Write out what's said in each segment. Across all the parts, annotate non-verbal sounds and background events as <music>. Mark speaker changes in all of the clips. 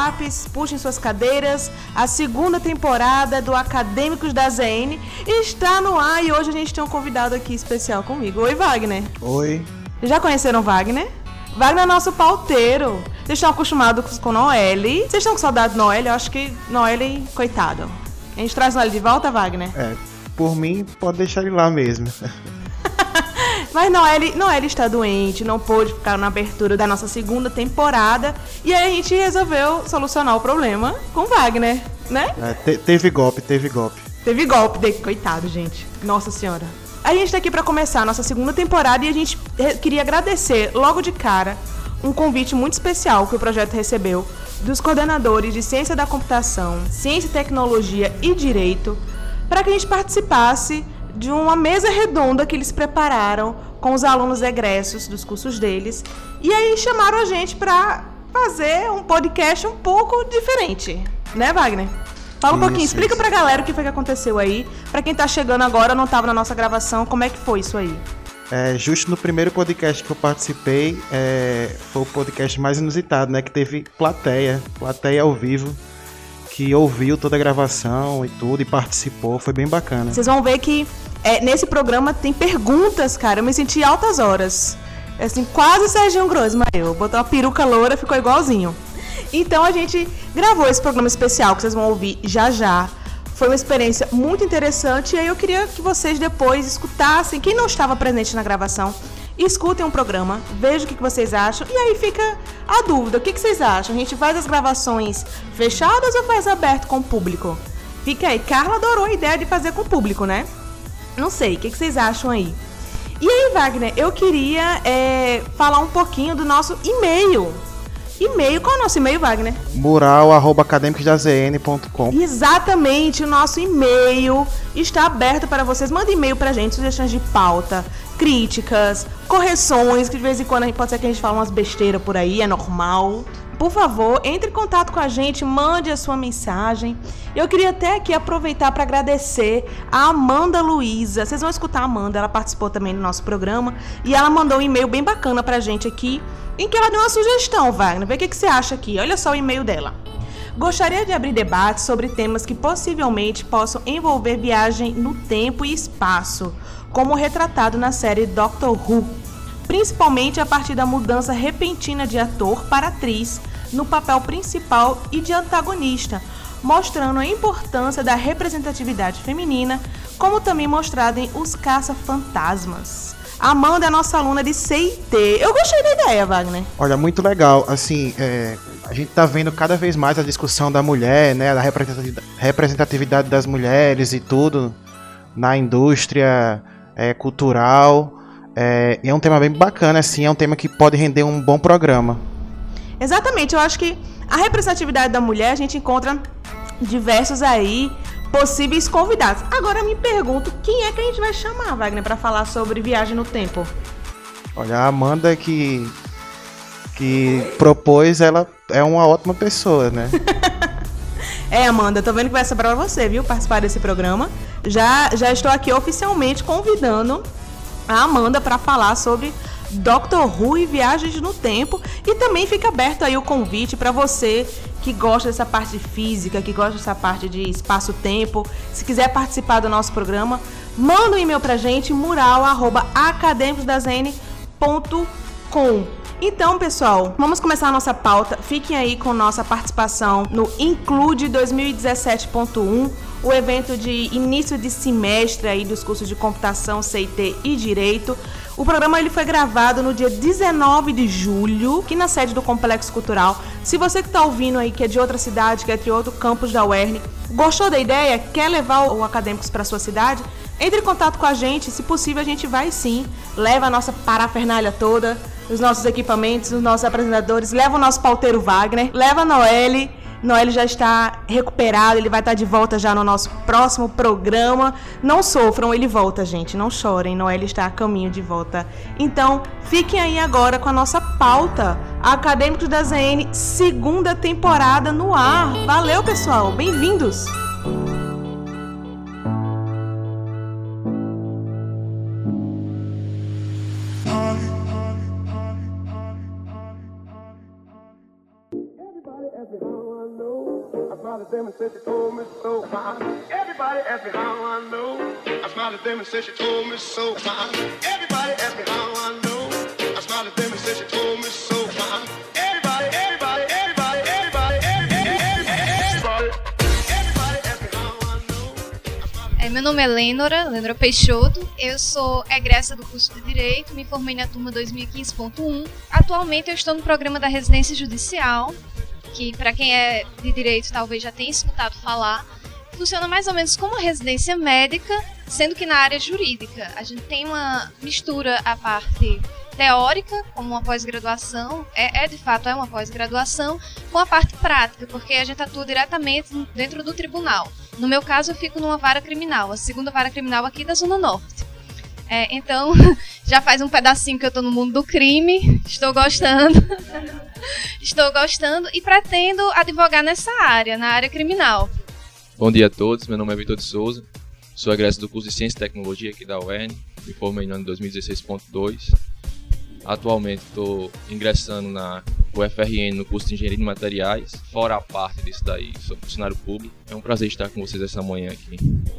Speaker 1: lápis, puxem suas cadeiras. A segunda temporada do Acadêmicos da ZN está no ar e hoje a gente tem um convidado aqui especial comigo. Oi, Wagner.
Speaker 2: Oi.
Speaker 1: Já conheceram Wagner? Wagner é nosso pauteiro. Vocês estão acostumados com Noelle. Vocês estão com saudade de Noelle? Eu acho que Noelle, coitado. A gente traz Noelle de volta, Wagner?
Speaker 2: É, por mim, pode deixar ele lá mesmo. <laughs>
Speaker 1: Mas Noelle, Noelle está doente, não pôde ficar na abertura da nossa segunda temporada. E aí a gente resolveu solucionar o problema com Wagner, né?
Speaker 2: É, te, teve golpe, teve golpe.
Speaker 1: Teve golpe, de... coitado, gente. Nossa senhora. A gente está aqui para começar a nossa segunda temporada e a gente queria agradecer logo de cara um convite muito especial que o projeto recebeu dos coordenadores de Ciência da Computação, Ciência e Tecnologia e Direito para que a gente participasse de uma mesa redonda que eles prepararam com os alunos egressos dos cursos deles. E aí chamaram a gente para fazer um podcast um pouco diferente, né, Wagner? Fala um isso, pouquinho, explica isso. pra galera o que foi que aconteceu aí. Para quem tá chegando agora, não tava na nossa gravação, como é que foi isso aí?
Speaker 2: É, justo no primeiro podcast que eu participei, é, foi o podcast mais inusitado, né? Que teve plateia, plateia ao vivo que ouviu toda a gravação e tudo e participou, foi bem bacana.
Speaker 1: Vocês vão ver que é, nesse programa tem perguntas, cara. Eu me senti altas horas. Assim, quase Serginho Grossman eu. Botou uma peruca loura, ficou igualzinho. Então a gente gravou esse programa especial que vocês vão ouvir já já. Foi uma experiência muito interessante e aí eu queria que vocês depois escutassem, quem não estava presente na gravação, escutem um programa, vejam o que, vocês acham e aí fica a dúvida: o que vocês acham? A gente faz as gravações fechadas ou faz aberto com o público? Fica aí. Carla adorou a ideia de fazer com o público, né? Não sei, o que, que vocês acham aí? E aí, Wagner, eu queria é, falar um pouquinho do nosso e-mail. E-mail, qual é o nosso e-mail, Wagner?
Speaker 2: mural.academicosdazn.com
Speaker 1: Exatamente, o nosso e-mail está aberto para vocês. Manda e-mail pra gente, sugestões de pauta, críticas, correções, que de vez em quando pode ser que a gente fale umas besteiras por aí, é normal. Por favor, entre em contato com a gente, mande a sua mensagem. Eu queria até aqui aproveitar para agradecer a Amanda Luiza. Vocês vão escutar a Amanda, ela participou também do nosso programa e ela mandou um e-mail bem bacana pra gente aqui, em que ela deu uma sugestão, Wagner. Vê o que, que você acha aqui. Olha só o e-mail dela. Gostaria de abrir debates sobre temas que possivelmente possam envolver viagem no tempo e espaço, como retratado na série Doctor Who, principalmente a partir da mudança repentina de ator para atriz no papel principal e de antagonista, mostrando a importância da representatividade feminina, como também mostrado em Os Caça-Fantasmas. Amanda é nossa aluna de CIT. Eu gostei da ideia, Wagner.
Speaker 2: Olha, muito legal. Assim, é, a gente está vendo cada vez mais a discussão da mulher, né, da representatividade das mulheres e tudo na indústria é, cultural. É, é um tema bem bacana, assim, é um tema que pode render um bom programa.
Speaker 1: Exatamente, eu acho que a representatividade da mulher a gente encontra diversos aí possíveis convidados. Agora eu me pergunto quem é que a gente vai chamar, Wagner, para falar sobre viagem no tempo.
Speaker 2: Olha, a Amanda que que propôs, ela é uma ótima pessoa, né? <laughs>
Speaker 1: é, Amanda, tô vendo que vai ser para você, viu, participar desse programa. Já já estou aqui oficialmente convidando a Amanda para falar sobre Doctor Who e Viagens no Tempo. E também fica aberto aí o convite para você que gosta dessa parte física, que gosta dessa parte de espaço-tempo. Se quiser participar do nosso programa, manda um e-mail pra gente, mural.academicosdazn.com. Então, pessoal, vamos começar a nossa pauta. Fiquem aí com nossa participação no Include 2017.1, o evento de início de semestre aí dos cursos de computação, CIT e direito. O programa ele foi gravado no dia 19 de julho, aqui na sede do Complexo Cultural. Se você que está ouvindo aí, que é de outra cidade, que é de outro campus da UERN, gostou da ideia, quer levar o Acadêmicos para sua cidade, entre em contato com a gente, se possível a gente vai sim, leva a nossa parafernália toda, os nossos equipamentos, os nossos apresentadores, leva o nosso pauteiro Wagner, leva a Noelle. Noelle já está recuperado, ele vai estar de volta já no nosso próximo programa. Não sofram, ele volta, gente, não chorem. Noelle está a caminho de volta. Então, fiquem aí agora com a nossa pauta. Acadêmicos da ZN, segunda temporada no ar. Valeu, pessoal, bem-vindos!
Speaker 3: Smiled at them and said she told me so. Everybody asked me how I know. I smiled at them and said she told me so. Everybody asked me how I know. I smiled at them and said she told me so.
Speaker 4: É, meu nome é Lênora, Lênora Peixoto. Eu sou egressa do curso de Direito, me formei na turma 2015.1. Atualmente eu estou no programa da residência judicial, que para quem é de direito talvez já tenha escutado falar. Funciona mais ou menos como uma residência médica, sendo que na área jurídica. A gente tem uma mistura a parte teórica, como uma pós-graduação, é, é, de fato é uma pós-graduação, com a parte prática, porque a gente atua diretamente dentro do tribunal. No meu caso, eu fico numa vara criminal, a segunda vara criminal aqui da Zona Norte. É, então, <laughs> já faz um pedacinho que eu estou no mundo do crime, estou gostando. <laughs> <laughs> estou gostando e pretendo advogar nessa área, na área criminal.
Speaker 5: Bom dia a todos, meu nome é Vitor de Souza, sou egresso do curso de Ciência e Tecnologia aqui da UERN, me formei no ano 2016.2. Atualmente estou ingressando na UFRN no curso de Engenharia de Materiais. Fora a parte disso daí, sou funcionário público. É um prazer estar com vocês essa manhã aqui.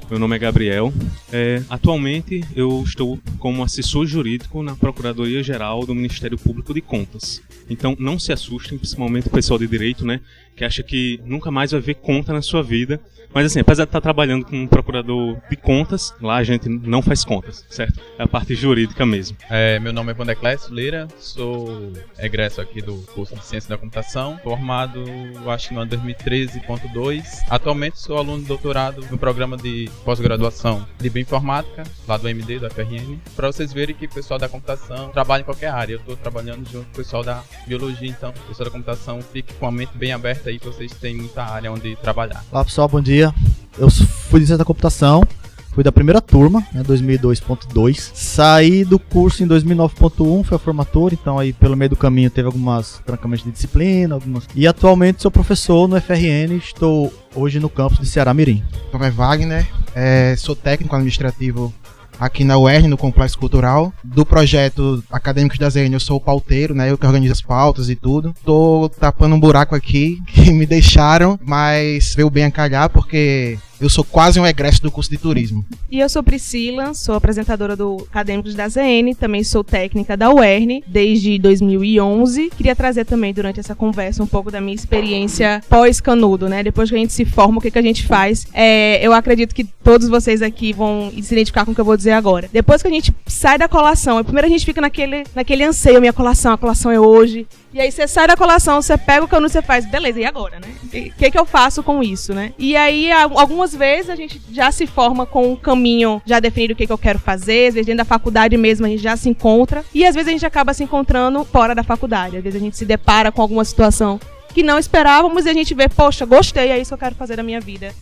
Speaker 6: Meu nome é Gabriel. É, atualmente eu estou como assessor jurídico na Procuradoria Geral do Ministério Público de Contas. Então não se assustem, principalmente o pessoal de direito, né, que acha que nunca mais vai ver conta na sua vida. Mas assim, apesar de estar trabalhando com um procurador de contas, lá a gente não faz contas, certo? É a parte jurídica mesmo.
Speaker 7: É, meu nome é Vandeclésio Lira, sou egresso aqui do curso de Ciência da Computação, formado acho que no ano 2013.2. Atualmente sou aluno de doutorado no programa de pós-graduação de Bioinformática, lá do MD, da FRN, para vocês verem que o pessoal da computação trabalha em qualquer área. Eu estou trabalhando junto com o pessoal da biologia, então o pessoal da computação fique com a mente bem aberta aí, que vocês têm muita área onde trabalhar.
Speaker 8: Olá pessoal, bom dia. Eu fui de ciência da computação, fui da primeira turma, né, 2002.2. Saí do curso em 2009.1, foi a formatura, então aí pelo meio do caminho teve algumas trancamentos de disciplina, algumas. E atualmente sou professor no FRN, estou hoje no campus de Ceará Mirim.
Speaker 2: Meu nome é Wagner, é, sou técnico administrativo aqui na UERN, no Complexo Cultural. Do projeto Acadêmicos da ZN, eu sou o pauteiro, né? Eu que organizo as pautas e tudo. Tô tapando um buraco aqui <laughs> que me deixaram, mas veio bem a calhar porque eu sou quase um egresso do curso de turismo.
Speaker 1: E eu sou Priscila, sou apresentadora do Acadêmicos da ZN, também sou técnica da UERN desde 2011. Queria trazer também durante essa conversa um pouco da minha experiência pós-canudo, né? Depois que a gente se forma, o que, que a gente faz? É, eu acredito que todos vocês aqui vão se identificar com o que eu vou dizer agora. Depois que a gente sai da colação, primeiro a gente fica naquele, naquele anseio, minha colação, a colação é hoje. E aí você sai da colação, você pega o canudo, você faz, beleza, e agora, né? O que, que eu faço com isso, né? E aí, algumas vezes a gente já se forma com um caminho já definido o que, que eu quero fazer, às vezes dentro da faculdade mesmo a gente já se encontra, e às vezes a gente acaba se encontrando fora da faculdade. Às vezes a gente se depara com alguma situação que não esperávamos e a gente vê, poxa, gostei, é isso que eu quero fazer da minha vida.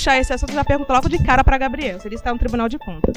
Speaker 1: Puxar esse assunto, já pergunto logo de cara pra Gabriel. Você disse que tá no Tribunal de Contas.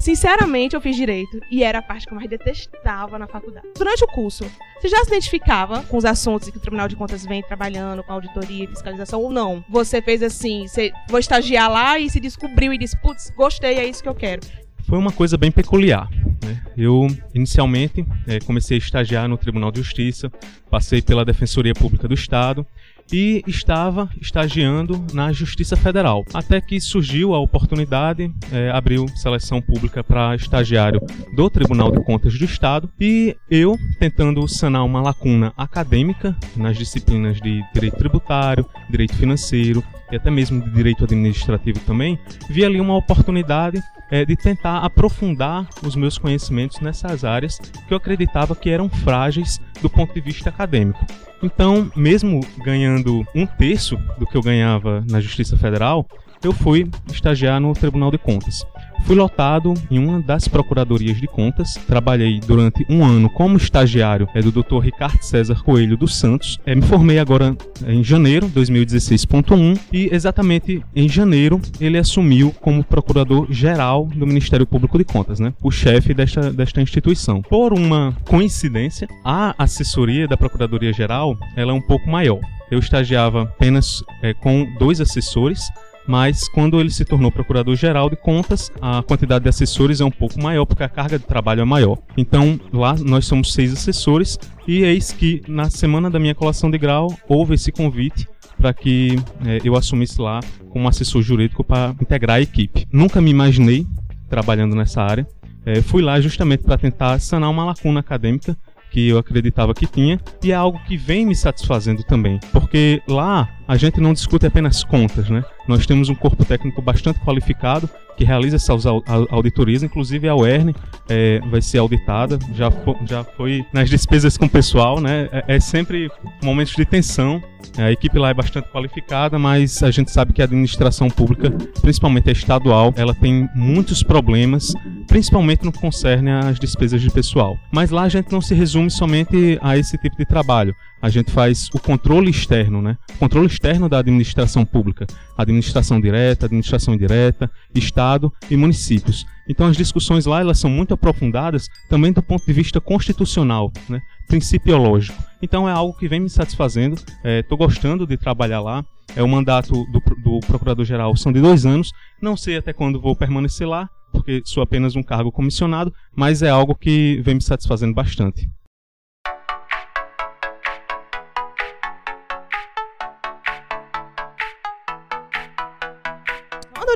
Speaker 1: Sinceramente, eu fiz direito e era a parte que eu mais detestava na faculdade. Durante o curso, você já se identificava com os assuntos que o Tribunal de Contas vem trabalhando, com auditoria fiscalização ou não? Você fez assim, você vou estagiar lá e se descobriu e disse, putz, gostei, é isso que eu quero.
Speaker 6: Foi uma coisa bem peculiar. Né? Eu, inicialmente, eh, comecei a estagiar no Tribunal de Justiça, passei pela Defensoria Pública do Estado e estava estagiando na Justiça Federal. Até que surgiu a oportunidade, eh, abriu seleção pública para estagiário do Tribunal de Contas do Estado e eu, tentando sanar uma lacuna acadêmica nas disciplinas de Direito Tributário, Direito Financeiro e até mesmo de Direito Administrativo também, vi ali uma oportunidade eh, de tentar aprofundar os meus conhecimentos nessas áreas que eu acreditava que eram frágeis do ponto de vista acadêmico. Então, mesmo ganhando um terço do que eu ganhava na Justiça Federal, eu fui estagiar no Tribunal de Contas. Fui lotado em uma das procuradorias de contas. Trabalhei durante um ano como estagiário é, do Dr. Ricardo César Coelho dos Santos. É, me formei agora em janeiro de 2016.1 e exatamente em janeiro ele assumiu como procurador-geral do Ministério Público de Contas, né? O chefe desta, desta instituição. Por uma coincidência, a assessoria da Procuradoria-Geral ela é um pouco maior. Eu estagiava apenas é, com dois assessores mas quando ele se tornou procurador-geral de contas, a quantidade de assessores é um pouco maior, porque a carga de trabalho é maior. Então, lá nós somos seis assessores, e eis que na semana da minha colação de grau houve esse convite para que é, eu assumisse lá como assessor jurídico para integrar a equipe. Nunca me imaginei trabalhando nessa área. É, fui lá justamente para tentar sanar uma lacuna acadêmica que eu acreditava que tinha, e é algo que vem me satisfazendo também, porque lá a gente não discute apenas contas, né? Nós temos um corpo técnico bastante qualificado que realiza essas auditorias, inclusive a UERN é, vai ser auditada, já, já foi nas despesas com o pessoal, né? É, é sempre momentos de tensão. A equipe lá é bastante qualificada, mas a gente sabe que a administração pública, principalmente a estadual, ela tem muitos problemas, principalmente no que concerne às despesas de pessoal. Mas lá a gente não se resume somente a esse tipo de trabalho a gente faz o controle externo, né? O controle externo da administração pública, administração direta, administração indireta, Estado e municípios. Então as discussões lá elas são muito aprofundadas também do ponto de vista constitucional, né? principiológico. Então é algo que vem me satisfazendo, estou é, gostando de trabalhar lá. É o mandato do, do procurador-geral são de dois anos. Não sei até quando vou permanecer lá, porque sou apenas um cargo comissionado, mas é algo que vem me satisfazendo bastante.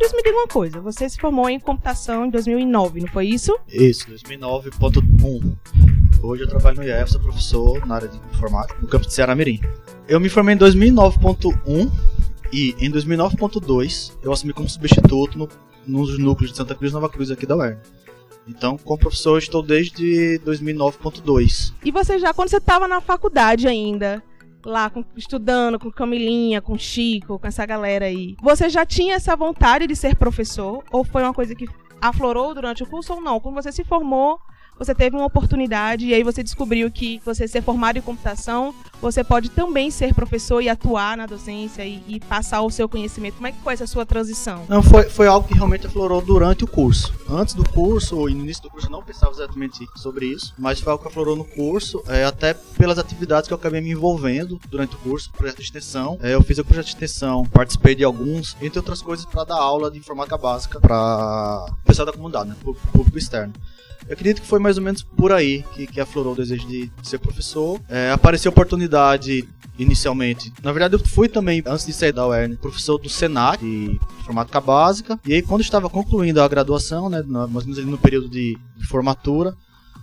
Speaker 1: Adoris, me diga uma coisa. Você se formou em computação em 2009, não foi isso?
Speaker 8: Isso, 2009.1. Hoje eu trabalho no IEF, sou professor na área de informática, no campus de Ceará Mirim. Eu me formei em 2009.1 e em 2009.2 eu assumi como substituto no, nos núcleos de Santa Cruz e Nova Cruz aqui da UERN. Então, como professor, estou desde 2009.2.
Speaker 1: E você já, quando você estava na faculdade ainda, lá com, estudando com Camilinha, com Chico, com essa galera aí, você já tinha essa vontade de ser professor? Ou foi uma coisa que aflorou durante o curso ou não? Quando você se formou, você teve uma oportunidade e aí você descobriu que você ser formado em computação, você pode também ser professor e atuar na docência e, e, passar o seu conhecimento. Como é que foi essa sua transição?
Speaker 8: Não, foi, foi algo que realmente aflorou durante o curso. Antes do curso, e no início do curso, eu não pensava exatamente sobre isso, mas foi algo que aflorou no curso, é, até pelas atividades que eu acabei me envolvendo durante o curso, projeto de extensão. É, eu fiz o projeto de extensão, participei de alguns, entre outras coisas, para dar aula de informática básica para pessoal da comunidade, né, público externo. Eu acredito que foi mais ou menos por aí que, que aflorou o desejo de ser professor. É, apareceu a oportunidade inicialmente. Na verdade, eu fui também, antes de sair da UERN, professor do SENAC, de informática básica. E aí, quando estava concluindo a graduação, né, mais ou menos no período de, de formatura,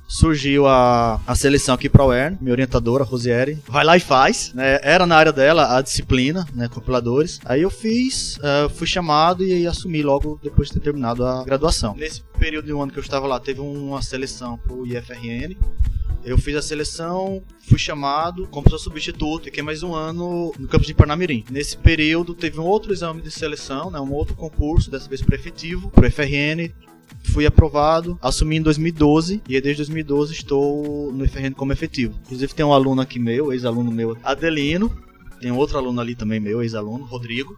Speaker 8: surgiu a, a seleção aqui para a UERN, minha orientadora, Rosieri, vai lá e faz, né? Era na área dela a disciplina, né, compiladores. Aí eu fiz, uh, fui chamado e assumi logo depois de ter terminado a graduação. Nesse período de um ano que eu estava lá, teve uma seleção para o IFRN. Eu fiz a seleção, fui chamado como professor substituto, fiquei mais um ano no campus de Parnamirim. Nesse período teve um outro exame de seleção, né, um outro concurso, dessa vez para efetivo, para o FRN, fui aprovado, assumi em 2012 e desde 2012 estou no FRN como efetivo. Inclusive tem um aluno aqui meu, ex-aluno meu, Adelino, tem outro aluno ali também meu, ex-aluno, Rodrigo.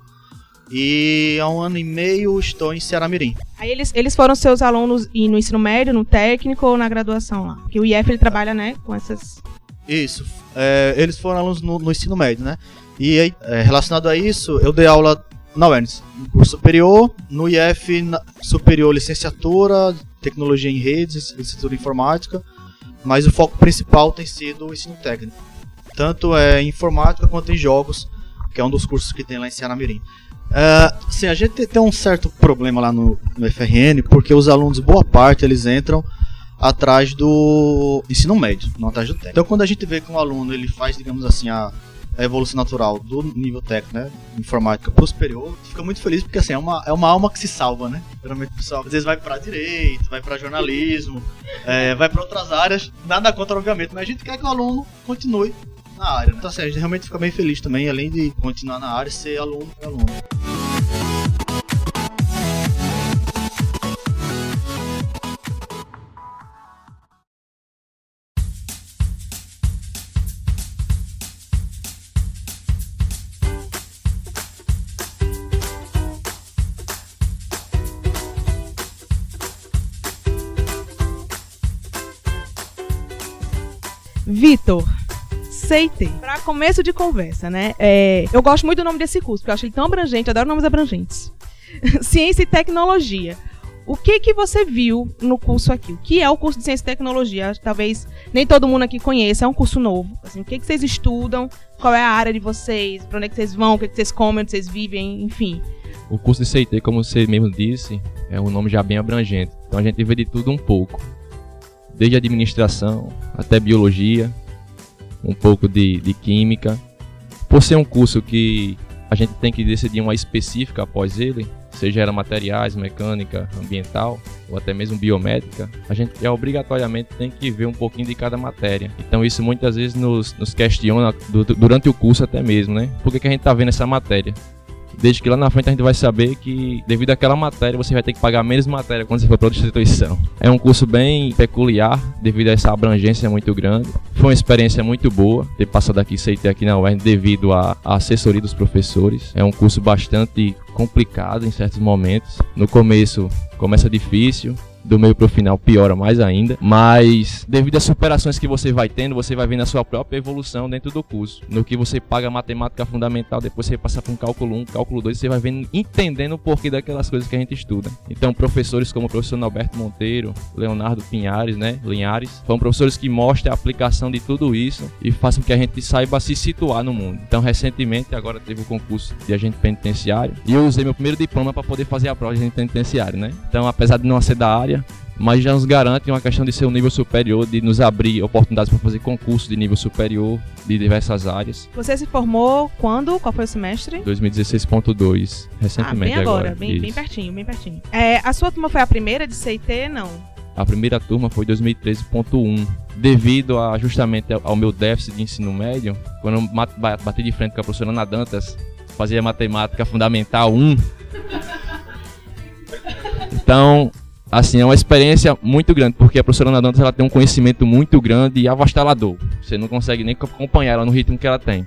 Speaker 8: E há um ano e meio estou em Ceará Mirim.
Speaker 1: Aí eles, eles foram seus alunos no ensino médio, no técnico ou na graduação lá? Porque o IF ele trabalha, né, com essas...
Speaker 8: Isso. É, eles foram alunos no, no, ensino médio, né? E aí, é, relacionado a isso, eu dei aula na UERNS, curso superior, no IF superior licenciatura, tecnologia em redes, licenciatura em informática, mas o foco principal tem sido o ensino técnico, tanto é em informática quanto em jogos, que é um dos cursos que tem lá em Cianamirim. É, sim, a gente tem um certo problema lá no, no FRN, porque os alunos, boa parte, eles entram atrás do ensino médio, não atrás do técnico. Então, quando a gente vê que um aluno ele faz, digamos assim, a a evolução natural do nível técnico, né? Informática pro superior, fica muito feliz porque assim, é uma, é uma alma que se salva, né? Geralmente o pessoal às vezes vai para direito, vai para jornalismo, é, vai para outras áreas, nada contra, obviamente, mas a gente quer que o aluno continue na área. Né? Então assim, a gente realmente fica bem feliz também, além de continuar na área, ser aluno aluno.
Speaker 1: Vitor, CT. Para começo de conversa, né? É, eu gosto muito do nome desse curso, porque eu acho ele tão abrangente, eu adoro nomes abrangentes. <laughs> Ciência e Tecnologia. O que que você viu no curso aqui? O que é o curso de Ciência e Tecnologia? Talvez nem todo mundo aqui conheça, é um curso novo. Assim, o que, que vocês estudam? Qual é a área de vocês? Para onde é que vocês vão? O que, que vocês comem? Onde vocês vivem? Enfim.
Speaker 5: O curso de CIT, como você mesmo disse, é um nome já bem abrangente. Então a gente vê de tudo um pouco. Desde administração até biologia, um pouco de, de química. Por ser um curso que a gente tem que decidir uma específica após ele, seja era materiais, mecânica, ambiental ou até mesmo biomédica, a gente já obrigatoriamente tem que ver um pouquinho de cada matéria. Então isso muitas vezes nos, nos questiona du- durante o curso até mesmo, né? Por que, que a gente está vendo essa matéria? Desde que lá na frente a gente vai saber que, devido àquela matéria, você vai ter que pagar menos matéria quando você for para outra instituição. É um curso bem peculiar, devido a essa abrangência muito grande. Foi uma experiência muito boa ter passado aqui, CIT aqui na UERN, devido à assessoria dos professores. É um curso bastante complicado em certos momentos. No começo começa difícil, do meio pro final piora mais ainda, mas devido às superações que você vai tendo, você vai vendo a sua própria evolução dentro do curso. No que você paga matemática fundamental, depois você passa para um cálculo 1, cálculo 2, você vai vendo, entendendo o porquê daquelas coisas que a gente estuda. Então, professores como o professor Norberto Monteiro, Leonardo Pinhares, né, Linhares, são professores que mostram a aplicação de tudo isso e com que a gente saiba se situar no mundo. Então, recentemente, agora teve o concurso de agente penitenciário e eu usei meu primeiro diploma para poder fazer a prova de agente penitenciário, né? Então, apesar de não ser da área, mas já nos garante uma questão de ser um nível superior, de nos abrir oportunidades para fazer concurso de nível superior de diversas áreas.
Speaker 1: Você se formou quando? Qual foi o semestre?
Speaker 5: 2016.2,
Speaker 1: Ah,
Speaker 5: recentemente
Speaker 1: bem agora,
Speaker 5: agora.
Speaker 1: bem, bem pertinho, bem pertinho. É, a sua turma foi a primeira de CIT? Não.
Speaker 5: A primeira turma foi 2013.1. Devido a, justamente ao meu déficit de ensino médio, quando eu bati de frente com a professora Ana Dantas, fazia matemática fundamental 1. <laughs> Então, assim, é uma experiência muito grande, porque a professora Ana Dantas ela tem um conhecimento muito grande e avassalador. Você não consegue nem acompanhar ela no ritmo que ela tem.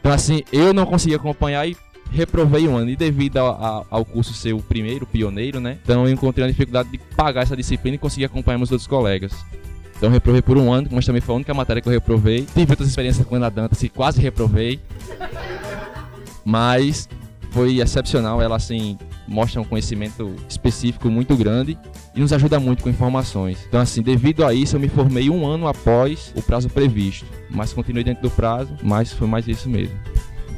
Speaker 5: Então, assim, eu não consegui acompanhar e reprovei um ano. E devido a- a- ao curso ser o primeiro, pioneiro, né? Então eu encontrei a dificuldade de pagar essa disciplina e conseguir acompanhar meus outros colegas. Então reprovei por um ano, mas também foi a única matéria que eu reprovei. Tive outras experiências com a Ana Dantas e quase reprovei. Mas foi excepcional, ela assim mostra um conhecimento específico muito grande e nos ajuda muito com informações. Então assim, devido a isso eu me formei um ano após o prazo previsto, mas continuei dentro do prazo, mas foi mais isso mesmo.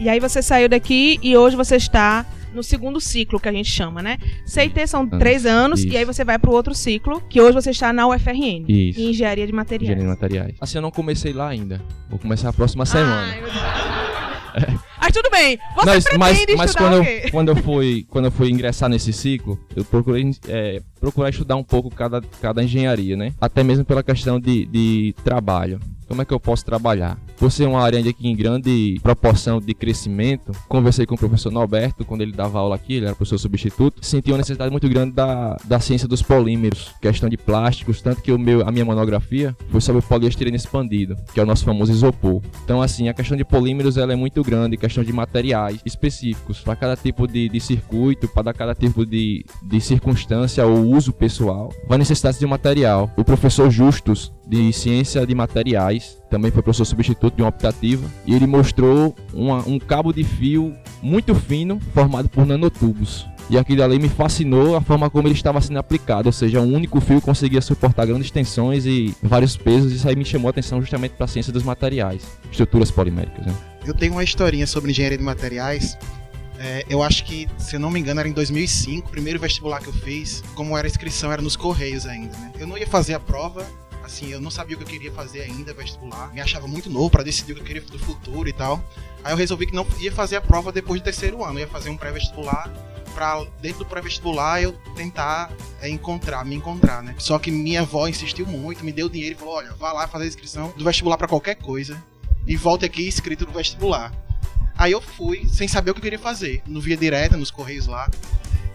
Speaker 1: E aí você saiu daqui e hoje você está no segundo ciclo que a gente chama, né? CIT são
Speaker 5: Ah,
Speaker 1: três anos
Speaker 5: isso.
Speaker 1: e aí você vai para o outro ciclo, que hoje você está na UFRN,
Speaker 5: Isso.
Speaker 1: em Engenharia de Materiais.
Speaker 5: Engenharia de materiais. Assim, eu não comecei lá ainda. Vou começar a próxima semana.
Speaker 1: Ai, meu Deus. <laughs> Mas tudo bem. Você
Speaker 5: mas
Speaker 1: pretende
Speaker 5: mas, mas
Speaker 1: estudar
Speaker 5: quando, eu, quando eu fui quando eu fui ingressar nesse ciclo, eu procurei é, procurar estudar um pouco cada, cada engenharia, né? Até mesmo pela questão de, de trabalho. Como é que eu posso trabalhar? Por ser uma área aqui em grande proporção de crescimento, conversei com o professor Norberto quando ele dava aula aqui, ele era professor substituto, senti uma necessidade muito grande da, da ciência dos polímeros, questão de plásticos, tanto que o meu, a minha monografia foi sobre o poliestireno expandido, que é o nosso famoso isopor. Então, assim, a questão de polímeros ela é muito grande, questão de materiais específicos para cada tipo de, de circuito, para cada tipo de, de circunstância ou uso pessoal, vai necessitar de um material. O professor Justus, de Ciência de Materiais, também foi professor substituto de uma optativa, e ele mostrou uma- um cabo de fio muito fino, formado por nanotubos. E aquilo ali me fascinou a forma como ele estava sendo aplicado, ou seja, um único fio conseguia suportar grandes tensões e vários pesos, e isso aí me chamou a atenção justamente para a ciência dos materiais, estruturas poliméricas. Né?
Speaker 9: Eu tenho uma historinha sobre engenharia de materiais. É, eu acho que, se eu não me engano, era em 2005, o primeiro vestibular que eu fiz. Como era a inscrição, era nos Correios ainda, né? Eu não ia fazer a prova, assim, eu não sabia o que eu queria fazer ainda, vestibular. Me achava muito novo pra decidir o que eu queria do futuro e tal. Aí eu resolvi que não ia fazer a prova depois do terceiro ano. Eu ia fazer um pré-vestibular pra, dentro do pré-vestibular, eu tentar é, encontrar, me encontrar, né? Só que minha avó insistiu muito, me deu dinheiro e falou, olha, vá lá fazer a inscrição do vestibular pra qualquer coisa e volte aqui inscrito no vestibular. Aí eu fui, sem saber o que eu queria fazer. No Via Direta, nos Correios lá.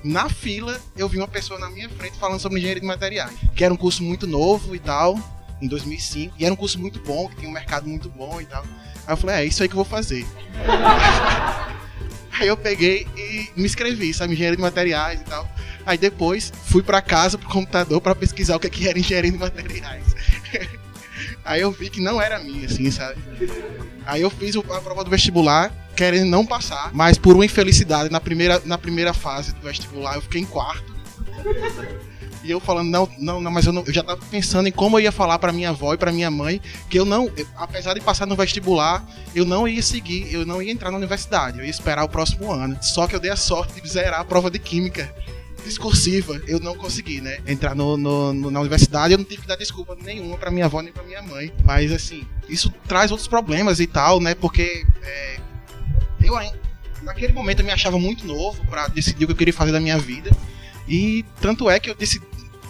Speaker 9: Na fila, eu vi uma pessoa na minha frente falando sobre engenharia de materiais. Que era um curso muito novo e tal, em 2005. E era um curso muito bom, que tinha um mercado muito bom e tal. Aí eu falei, é isso aí que eu vou fazer. <laughs> aí eu peguei e me inscrevi, sabe, engenharia de materiais e tal. Aí depois fui pra casa, pro computador, pra pesquisar o que, que era engenharia de materiais. <laughs> Aí eu vi que não era minha, assim, sabe? Aí eu fiz a prova do vestibular, querendo não passar, mas por uma infelicidade, na primeira, na primeira fase do vestibular eu fiquei em quarto. E eu falando, não, não, não, mas eu, não- eu já tava pensando em como eu ia falar pra minha avó e pra minha mãe que eu não, eu- apesar de passar no vestibular, eu não ia seguir, eu não ia entrar na universidade, eu ia esperar o próximo ano. Só que eu dei a sorte de zerar a prova de química discursiva, eu não consegui, né? Entrar no, no- no- na universidade, eu não tive que dar desculpa nenhuma pra minha avó nem pra minha mãe. Mas assim, isso traz outros problemas e tal, né? Porque é, eu naquele momento eu me achava muito novo pra decidir o que eu queria fazer da minha vida. E tanto é que eu decidi.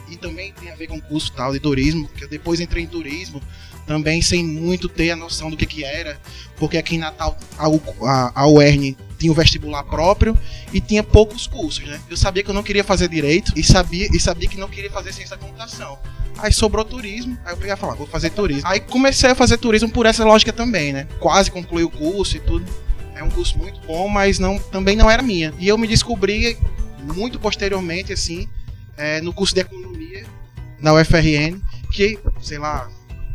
Speaker 9: E também tem a ver com o curso tal de turismo, que eu depois entrei em turismo, também sem muito ter a noção do que, que era, porque aqui em Natal a, a, a UERN tinha o vestibular próprio e tinha poucos cursos, né? Eu sabia que eu não queria fazer direito e sabia, e sabia que não queria fazer ciência da computação. Aí sobrou turismo, aí eu peguei e falei, ah, vou fazer turismo. Aí comecei a fazer turismo por essa lógica também, né? Quase concluí o curso e tudo. É um curso muito bom, mas não, também não era minha. E eu me descobri muito posteriormente, assim, é, no curso de economia na UFRN, que, sei lá,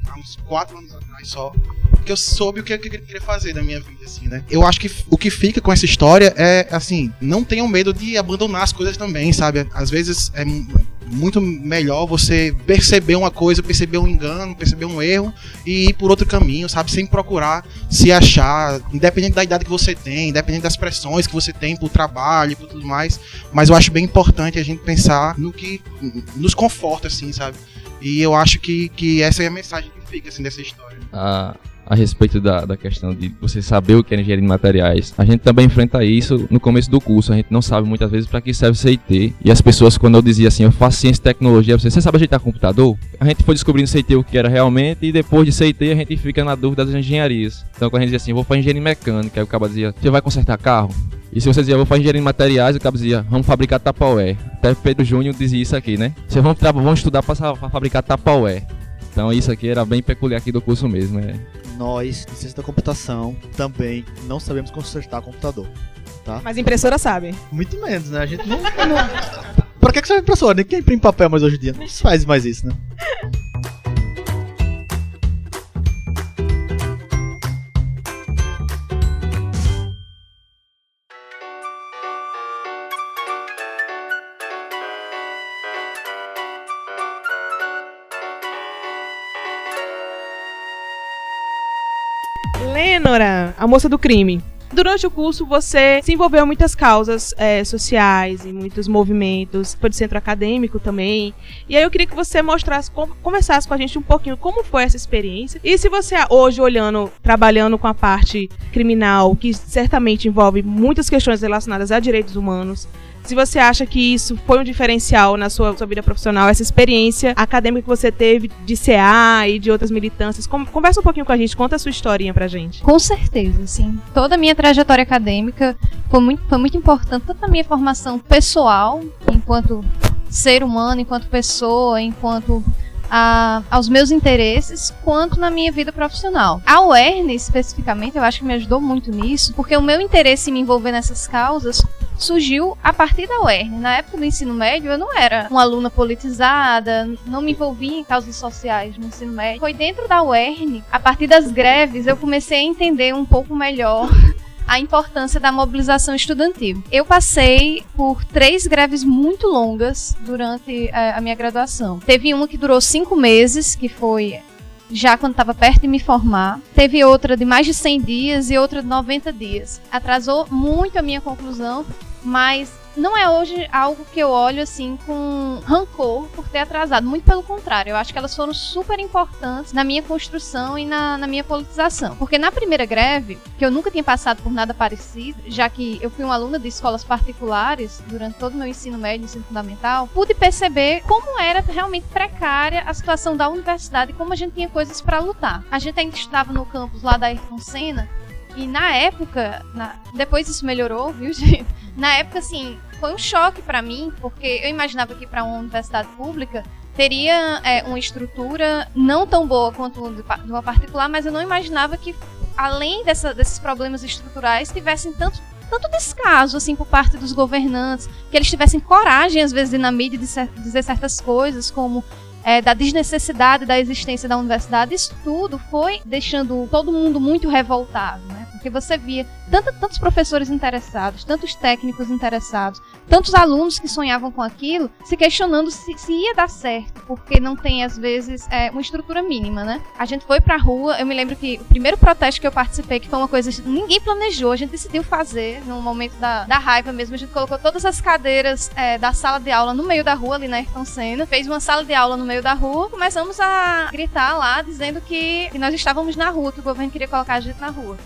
Speaker 9: há uns quatro anos atrás só, que eu soube o que eu queria fazer da minha vida, assim, né? Eu acho que o que fica com essa história é, assim, não tenham medo de abandonar as coisas também, sabe? Às vezes é muito melhor você perceber uma coisa, perceber um engano, perceber um erro e ir por outro caminho, sabe? Sem procurar se achar, independente da idade que você tem, independente das pressões que você tem pro trabalho e tudo mais. Mas eu acho bem importante a gente pensar no que nos conforta, assim, sabe? E eu acho que, que essa é a mensagem que fica, assim, dessa história.
Speaker 5: a, a respeito da, da questão de você saber o que é engenharia de materiais. A gente também enfrenta isso no começo do curso. A gente não sabe muitas vezes para que serve CIT. E as pessoas, quando eu dizia assim, eu faço ciência e tecnologia, você, você sabe ajeitar computador? A gente foi descobrindo CIT o que era realmente e depois de CIT a gente fica na dúvida das engenharias. Então quando a gente dizia assim, vou fazer engenharia mecânica, aí o cara dizia, você vai consertar carro? E se você dizia, vou fazer engenharia de materiais, o cara dizia, vamos fabricar tapaué. Até Pedro Júnior dizia isso aqui, né? Vocês vão, vão estudar para fabricar tapaué. Então isso aqui era bem peculiar aqui do curso mesmo. É.
Speaker 8: Nós, de ciência da computação, também não sabemos consertar computador. Tá?
Speaker 1: Mas impressora sabe.
Speaker 8: Muito menos, né? A gente não. não... pra que que serve impressora? Ninguém imprime papel mais hoje em dia. Não se faz mais isso, né?
Speaker 1: Lênora, a moça do crime. Durante o curso, você se envolveu em muitas causas eh, sociais, em muitos movimentos, foi do centro acadêmico também. E aí eu queria que você mostrasse, conversasse com a gente um pouquinho como foi essa experiência. E se você hoje olhando, trabalhando com a parte criminal, que certamente envolve muitas questões relacionadas a direitos humanos, se você acha que isso foi um diferencial na sua, sua vida profissional, essa experiência acadêmica que você teve de CA e de outras militâncias, conversa um pouquinho com a gente, conta a sua historinha pra gente.
Speaker 4: Com certeza, sim. Toda a minha trajetória acadêmica foi muito, foi muito importante, tanto na minha formação pessoal, enquanto ser humano, enquanto pessoa, enquanto a- aos meus interesses, quanto na minha vida profissional. A UERN, especificamente, eu acho que me ajudou muito nisso, porque o meu interesse em me envolver nessas causas surgiu a partir da UERN. Na época do ensino médio, eu não era uma aluna politizada, não me envolvia em causas sociais no ensino médio. Foi dentro da UERN, a partir das greves, eu comecei a entender um pouco melhor a importância da mobilização estudantil. Eu passei por três greves muito longas durante eh, a minha graduação. Teve uma que durou cinco meses, que foi já quando estava perto de me formar. Teve outra de mais de 100 dias e outra de 90 dias. Atrasou muito a minha conclusão, mas não é hoje algo que eu olho assim com rancor por ter atrasado. Muito pelo contrário, eu acho que elas foram super importantes na minha construção e na, na minha politização. Porque na primeira greve, que eu nunca tinha passado por nada parecido, já que eu fui uma aluna de escolas particulares durante todo o meu ensino médio e ensino fundamental, pude perceber como era realmente precária a situação da universidade e como a gente tinha coisas para lutar. A gente ainda estudava no campus lá da Ayrton Senna, e na época, na- depois isso melhorou, viu, <laughs> gente? Na época, assim, foi um choque pra mim, porque eu imaginava que para uma universidade pública teria é, uma estrutura não tão boa quanto de uma particular, mas eu não imaginava que, além dessa- desses problemas estruturais, tivessem tanto, tanto descaso assim por parte dos governantes, que eles tivessem coragem, às vezes, de na mídia de dizer certas coisas, como é, da desnecessidade da existência da universidade, isso tudo foi deixando todo mundo muito revoltado, né? Porque você via tanto, tantos professores interessados, tantos técnicos interessados, tantos alunos que sonhavam com aquilo, se questionando se, se ia dar certo, porque não tem, às vezes, é, uma estrutura mínima, né? A gente foi pra rua, eu me lembro que o primeiro protesto que eu participei, que foi uma coisa que ninguém planejou, a gente decidiu fazer, no momento da, da raiva mesmo, a gente colocou todas as cadeiras é, da sala de aula no meio da rua, ali na Ayrton Senna, fez uma sala de aula no meio da rua, começamos a gritar lá, dizendo que, que nós estávamos na rua, que o governo queria colocar a gente na rua.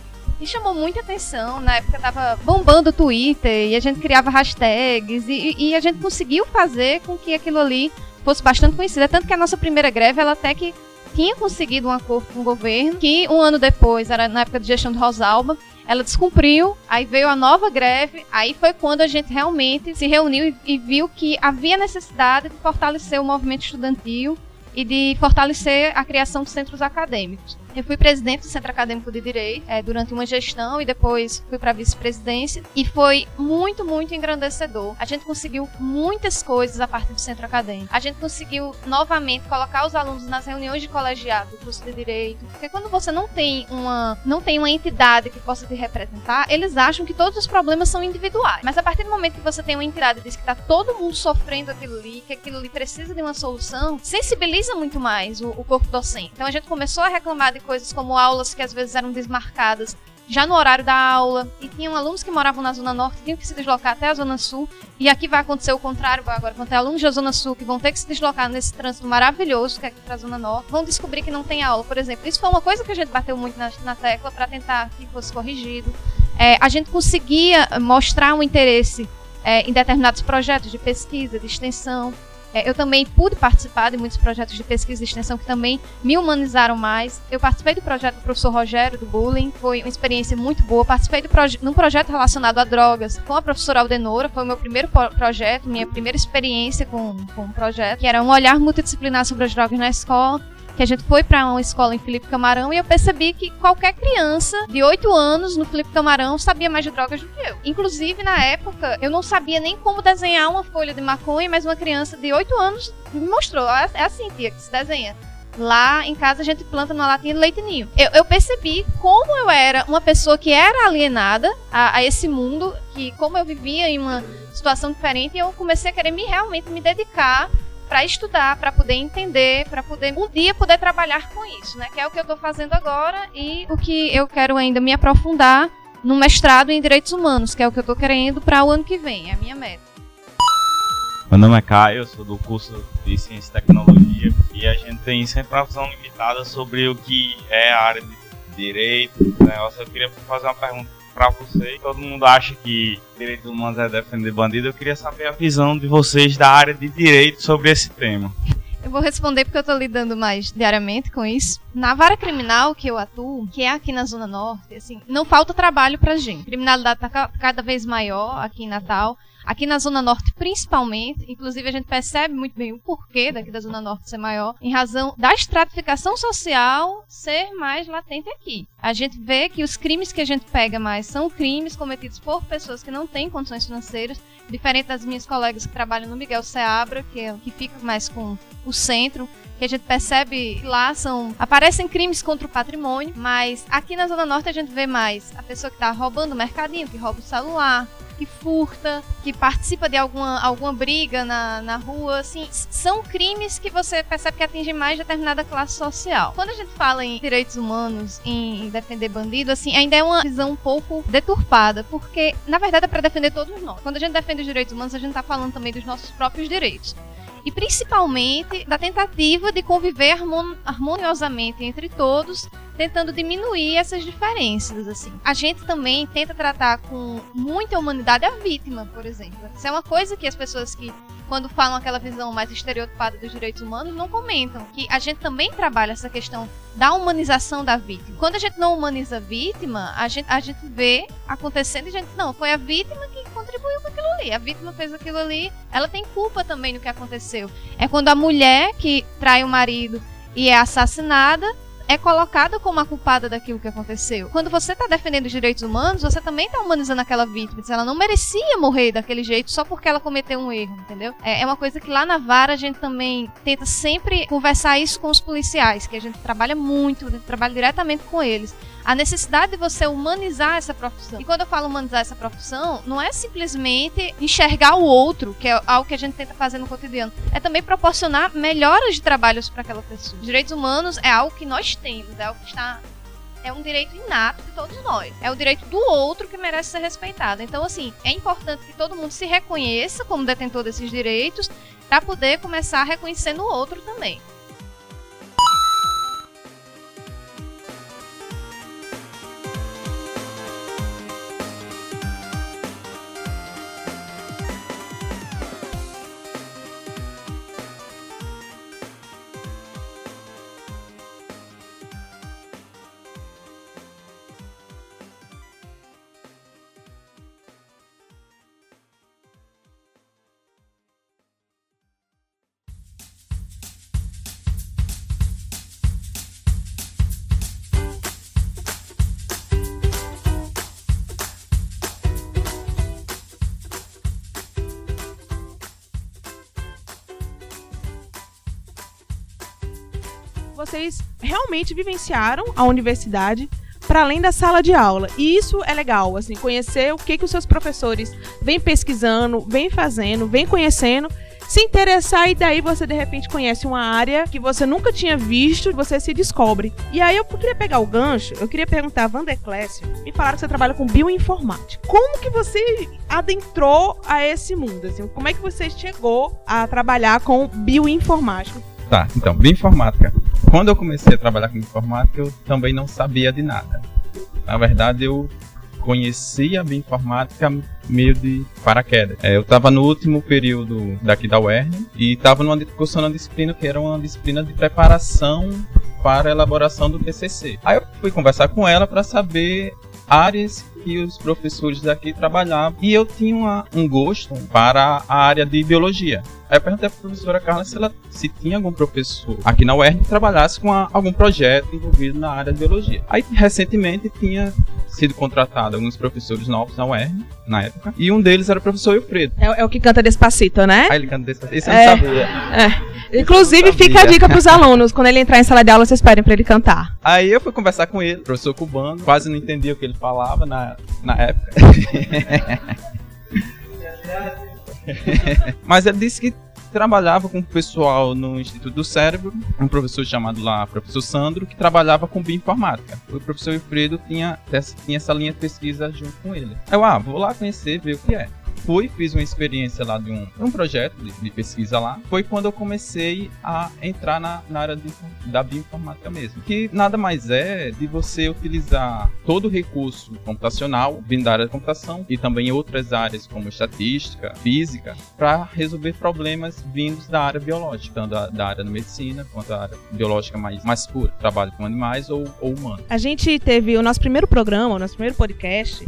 Speaker 4: E chamou muita atenção, na época tava bombando o Twitter, e a gente criava hashtags, e, e a gente conseguiu fazer com que aquilo ali fosse bastante conhecido. É tanto que a nossa primeira greve, ela até que tinha conseguido um acordo com o governo, que um ano depois, era na época de gestão do Rosalba, ela descumpriu, aí veio a nova greve, aí foi quando a gente realmente se reuniu e, e viu que havia necessidade de fortalecer o movimento estudantil e de fortalecer a criação de centros acadêmicos. Eu fui presidente do Centro Acadêmico de Direito é, durante uma gestão e depois fui para vice-presidência e foi muito, muito engrandecedor. A gente conseguiu muitas coisas a partir do Centro Acadêmico. A gente conseguiu novamente colocar os alunos nas reuniões de colegiado do curso de Direito, porque quando você não tem uma, não tem uma entidade que possa te representar, eles acham que todos os problemas são individuais. Mas a partir do momento que você tem uma entidade que diz que está todo mundo sofrendo aquilo ali, que aquilo ali precisa de uma solução, sensibiliza muito mais o, o corpo docente. Então a gente começou a reclamar de coisas como aulas que às vezes eram desmarcadas já no horário da aula, e tinham alunos que moravam na Zona Norte, tinham que se deslocar até a Zona Sul, e aqui vai acontecer o contrário, agora vão ter alunos da Zona Sul que vão ter que se deslocar nesse trânsito maravilhoso que é aqui para a Zona Norte, vão descobrir que não tem aula, por exemplo. Isso foi uma coisa que a gente bateu muito na, na tecla para tentar que fosse corrigido. É, a gente conseguia mostrar um interesse é, em determinados projetos de pesquisa, de extensão, é, eu também pude participar de muitos projetos de pesquisa e extensão que também me humanizaram mais. Eu participei do projeto do professor Rogério, do bullying, foi uma experiência muito boa. Participei de proje num projeto relacionado a drogas com a professora Aldenora, foi o meu primeiro projeto, minha primeira experiência com, com um projeto, que era um olhar multidisciplinar sobre as drogas na escola que a gente foi para uma escola em Felipe Camarão e eu percebi que qualquer criança de 8 anos no Felipe Camarão sabia mais de drogas do que eu. Inclusive, na época, eu não sabia nem como desenhar uma folha de maconha, mas uma criança de 8 anos me mostrou. É, é assim, tia, que se desenha. Lá em casa a gente planta numa latinha de leite ninho. Eu, eu, percebi como eu era uma pessoa que era alienada a, a, esse mundo, que como eu vivia em uma situação diferente, eu comecei a querer me realmente me dedicar para estudar, para poder entender, para poder um dia poder trabalhar com isso, né? Que é o que eu estou fazendo agora e o que eu quero ainda me aprofundar no mestrado em direitos humanos, que é o que eu estou querendo para o ano que vem, é a minha meta.
Speaker 10: Meu nome é Caio, sou do curso de Ciência e Tecnologia e a gente tem sempre uma visão limitada sobre o que é a área de direito. Né? Eu queria fazer uma pergunta para você. Todo mundo acha que direitos humanos é defender bandido. Eu queria saber a visão de vocês da área de direito sobre esse tema.
Speaker 4: Eu vou responder porque eu estou lidando mais diariamente com isso. Na vara criminal que eu atuo, que é aqui na Zona Norte, assim, não falta trabalho pra gente. A criminalidade está cada vez maior aqui em Natal. Aqui na Zona Norte, principalmente, inclusive a gente percebe muito bem o porquê daqui da Zona Norte ser maior, em razão da estratificação social ser mais latente aqui. A gente vê que os crimes que a gente pega mais são crimes cometidos por pessoas que não têm condições financeiras, diferente das minhas colegas que trabalham no Miguel Seabra, que, é, que fica mais com o centro, que a gente percebe que lá são aparecem crimes contra o patrimônio, mas aqui na Zona Norte a gente vê mais a pessoa que está roubando o mercadinho, que rouba o celular, que furta, que participa de alguma, alguma briga na, na rua, assim, são crimes que você percebe que atingem mais determinada classe social. Quando a gente fala em direitos humanos, em defender bandido, assim, ainda é uma visão um pouco deturpada, porque na verdade é para defender todos nós. Quando a gente defende os direitos humanos, a gente está falando também dos nossos próprios direitos e principalmente da tentativa de conviver harmoniosamente entre todos, tentando diminuir essas diferenças assim. A gente também tenta tratar com muita humanidade a vítima, por exemplo. Isso é uma coisa que as pessoas que quando falam aquela visão mais estereotipada dos direitos humanos, não comentam que a gente também trabalha essa questão da humanização da vítima. Quando a gente não humaniza a vítima, a gente, a gente vê acontecendo e a gente, não, foi a vítima que contribuiu com aquilo ali. A vítima fez aquilo ali, ela tem culpa também no que aconteceu. É quando a mulher que trai o marido e é assassinada, é colocada como a culpada daquilo que aconteceu. Quando você está defendendo os direitos humanos, você também está humanizando aquela vítima. Ela não merecia morrer daquele jeito só porque ela cometeu um erro, entendeu? É, é uma coisa que lá na vara a gente também tenta sempre conversar isso com os policiais, que a gente trabalha muito, trabalha diretamente com eles a necessidade de você humanizar essa profissão. E quando eu falo humanizar essa profissão, não é simplesmente enxergar o outro, que é algo que a gente tenta fazer no cotidiano. É também proporcionar melhoras de trabalhos para aquela pessoa. Os direitos humanos é algo que nós temos, é algo que está é um direito inato de todos nós. É o direito do outro que merece ser respeitado. Então, assim, é importante que todo mundo se reconheça como detentor desses direitos para poder começar reconhecendo o outro também.
Speaker 1: Realmente vivenciaram a universidade para além da sala de aula. E isso é legal, assim, conhecer o que, que os seus professores vêm pesquisando, vêm fazendo, vêm conhecendo, se interessar e daí você de repente conhece uma área que você nunca tinha visto, você se descobre. E aí eu queria pegar o gancho, eu queria perguntar a Wanda Clécio, me falaram que você trabalha com bioinformática. Como que você adentrou a esse mundo? Assim, como é que você chegou a trabalhar com bioinformática?
Speaker 7: Tá, então, bioinformática quando eu comecei a trabalhar com informática, eu também não sabia de nada. Na verdade, eu conheci a bioinformática meio de paraquedas. É, eu estava no último período daqui da UERN e estava numa cursando uma disciplina que era uma disciplina de preparação para a elaboração do TCC. Aí eu fui conversar com ela para saber áreas que os professores daqui trabalhavam e eu tinha uma, um gosto para a área de biologia. Aí eu perguntei para a professora Carla se, ela, se tinha algum professor aqui na UERN que trabalhasse com a, algum projeto envolvido na área de biologia. Aí recentemente tinha sido contratado alguns professores novos na UERN, na época, e um deles era o professor Wilfredo.
Speaker 1: É, é o que canta Despacito, né?
Speaker 7: Aí ele canta Despacito. Isso eu é, não sabia.
Speaker 1: É. Inclusive, fica a dica para os alunos, quando ele entrar em sala de aula, vocês esperem para ele cantar.
Speaker 7: Aí eu fui conversar com ele, professor cubano, quase não entendia o que ele falava na, na época. <laughs> <laughs> Mas ele disse que trabalhava com o pessoal no Instituto do Cérebro, um professor chamado lá, professor Sandro, que trabalhava com bioinformática. O professor Wilfredo tinha, tinha essa linha de pesquisa junto com ele. Eu, ah, vou lá conhecer, ver o que é fui, fiz uma experiência lá de um, um projeto de, de, pesquisa lá. Foi quando eu comecei a entrar na, na área de, da bioinformática mesmo. Que nada mais é de você utilizar todo o recurso computacional vindo da área de computação e também outras áreas como estatística, física, para resolver problemas vindos da área biológica, tanto da, da, área da medicina quanto da área biológica mais, mais pura, trabalho com animais ou, ou humanos.
Speaker 1: A gente teve o nosso primeiro programa, o nosso primeiro podcast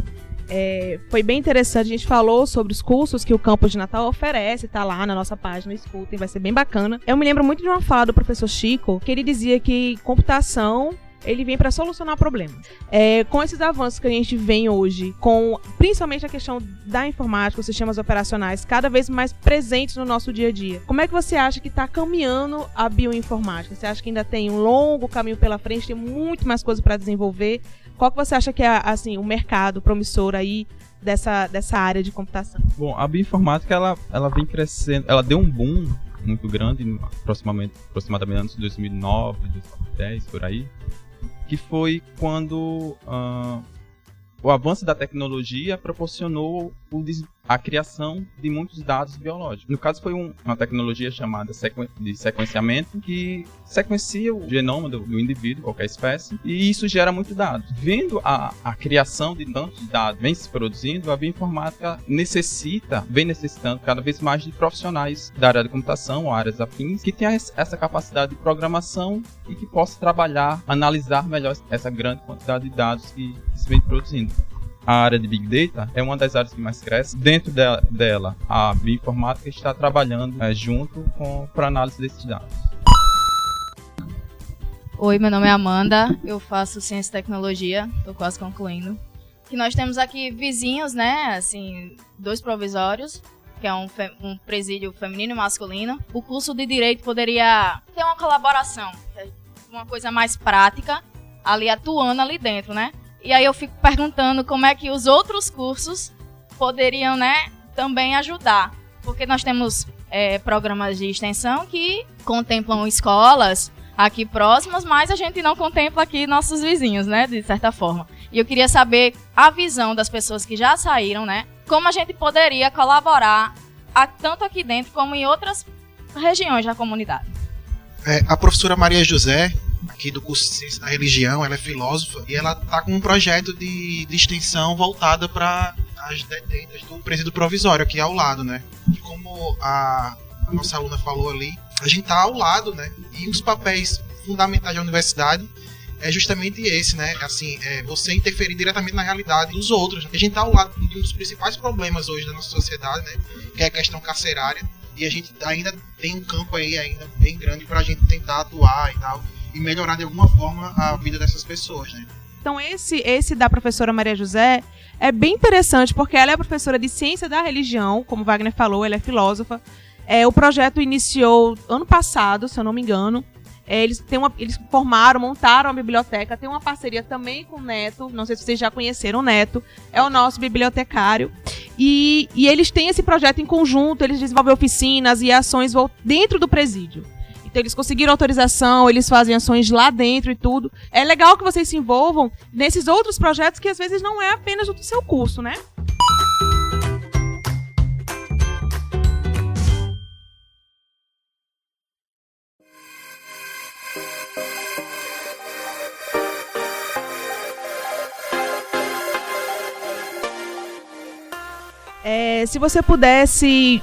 Speaker 1: é, foi bem interessante. A gente falou sobre os cursos que o Campus de Natal oferece, tá lá na nossa página, escutem, vai ser bem bacana. Eu me lembro muito de uma fala do professor Chico, que ele dizia que computação ele vem para solucionar problemas. É, com esses avanços que a gente vem hoje, com principalmente a questão da informática, os sistemas operacionais cada vez mais presentes no nosso dia a dia, como é que você acha que está caminhando a bioinformática? Você acha que ainda tem um longo caminho pela frente, tem muito mais coisa para desenvolver? Qual que você acha que é assim o mercado promissor aí dessa, dessa área de computação?
Speaker 7: Bom, a bioinformática ela, ela vem crescendo, ela deu um boom muito grande, aproximadamente, aproximadamente de 2009, 2010, por aí, que foi quando uh, o avanço da tecnologia proporcionou o, a criação de muitos dados biológicos. No caso, foi um, uma tecnologia chamada sequen de sequenciamento que sequencia o genoma do, do, indivíduo, qualquer espécie, e isso gera muito dados. Vendo a, a criação de tantos dados vem se produzindo, a bioinformática necessita, vem necessitando cada vez mais de profissionais da área de computação ou áreas afins que tenham essa capacidade de programação e que possa trabalhar, analisar melhor essa grande quantidade de dados que, que se vem produzindo a área de Big Data é uma das áreas que mais cresce. Dentro de, dela, a bioinformática está trabalhando é, junto com para análise desses dados.
Speaker 11: Oi, meu nome é Amanda, eu faço Ciência e Tecnologia, tô quase concluindo. Que nós temos aqui vizinhos, né, assim, dois provisórios, que é um, um presídio feminino e masculino. O curso de Direito poderia ter uma colaboração, é uma coisa mais prática, ali atuando ali dentro, né? E aí eu fico perguntando como é que os outros cursos poderiam, né, também ajudar. Porque nós temos é, programas de extensão que contemplam escolas aqui próximas, mas a gente não contempla aqui nossos vizinhos, né, de certa forma. E eu queria saber a visão das pessoas que já saíram, né, como a gente poderia colaborar a- tanto aqui dentro como em outras regiões da comunidade.
Speaker 9: É, a professora Maria José, aqui do curso de Ciência da Religião, ela é filósofa e ela tá com um projeto de, de extensão voltada para as detentas do presídio provisório aqui ao lado, né? E como a, a nossa aluna falou ali, a gente tá ao lado, né? E os papéis fundamentais da universidade é justamente esse, né? Assim, é você interferir diretamente na realidade dos outros. A gente tá ao lado de um dos principais problemas hoje da nossa sociedade, né? Que é a questão carcerária. E a gente ainda tem um campo aí ainda bem grande pra gente tentar atuar e tal. E melhorar de alguma forma a vida dessas pessoas, né?
Speaker 1: Então esse esse da professora Maria José é bem interessante porque ela é professora de ciência da religião, como Wagner falou, ela é filósofa. É, o projeto iniciou ano passado, se eu não me engano. É, eles, uma, eles formaram, montaram a biblioteca, tem uma parceria também com o Neto. Não sei se vocês já conheceram o Neto, é o nosso bibliotecário. E, e eles têm esse projeto em conjunto, eles desenvolvem oficinas e ações dentro do presídio. Então eles conseguiram autorização, eles fazem ações lá dentro e tudo. É legal que vocês se envolvam nesses outros projetos que às vezes não é apenas do seu curso, né? É, se você pudesse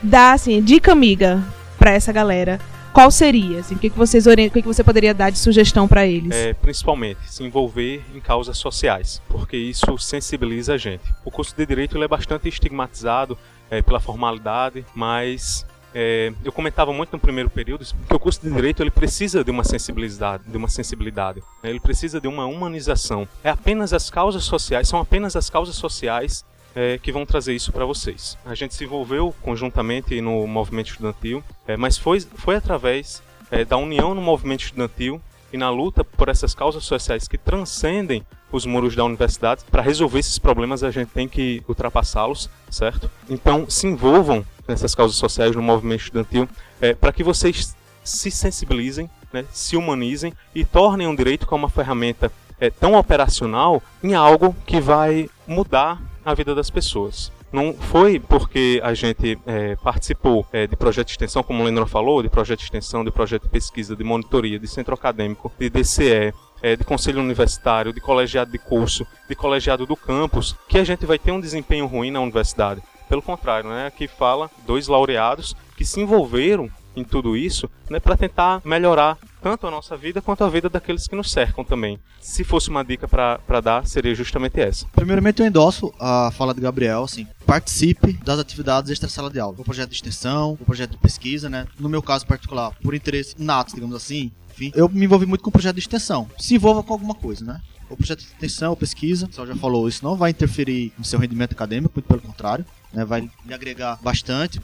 Speaker 1: dar assim, dica amiga pra essa galera, qual seria? Assim, o que, que vocês orien- o que, que você poderia dar de sugestão pra eles?
Speaker 6: É, principalmente se envolver em causas sociais, porque isso sensibiliza a gente. O curso de direito é bastante estigmatizado é, pela formalidade, mas é, eu comentava muito no primeiro período que o curso de direito ele precisa de uma sensibilidade, de uma sensibilidade. né? Ele precisa de uma humanização. É apenas as causas sociais, são apenas as causas sociais é, que vão trazer isso para vocês. A gente se envolveu conjuntamente no movimento estudantil, é, mas foi, foi através é, da união no movimento estudantil e na luta por essas causas sociais que transcendem os muros da universidade. Para resolver esses problemas, a gente tem que ultrapassá-los, certo? Então, se envolvam nessas causas sociais no movimento estudantil é, para que vocês se sensibilizem, né, se humanizem e tornem o direito como uma ferramenta é, tão operacional em algo que vai mudar a vida das pessoas. Não foi porque a gente é, participou é, de projeto de extensão, como o Leandro falou, de projeto de extensão, de projeto de pesquisa, de monitoria, de centro acadêmico, de DCE, é, de conselho universitário, de colegiado de curso, de colegiado do campus, que a gente vai ter um desempenho ruim na universidade. Pelo contrário, né, aqui fala dois laureados que se envolveram em tudo isso né, para tentar melhorar tanto a nossa vida quanto a vida daqueles que nos cercam também. Se fosse uma dica para dar, seria justamente essa.
Speaker 8: Primeiramente eu endosso a fala de Gabriel, assim, participe das atividades extra-sala de aula. O projeto de extensão, o projeto de pesquisa, né? No meu caso particular, por interesse nato, digamos assim, enfim, eu me envolvi muito com o projeto de extensão. Se envolva com alguma coisa, né? O projeto de extensão, pesquisa, o pessoal já falou, isso não vai interferir no seu rendimento acadêmico, muito pelo contrário, né? Vai lhe agregar bastante.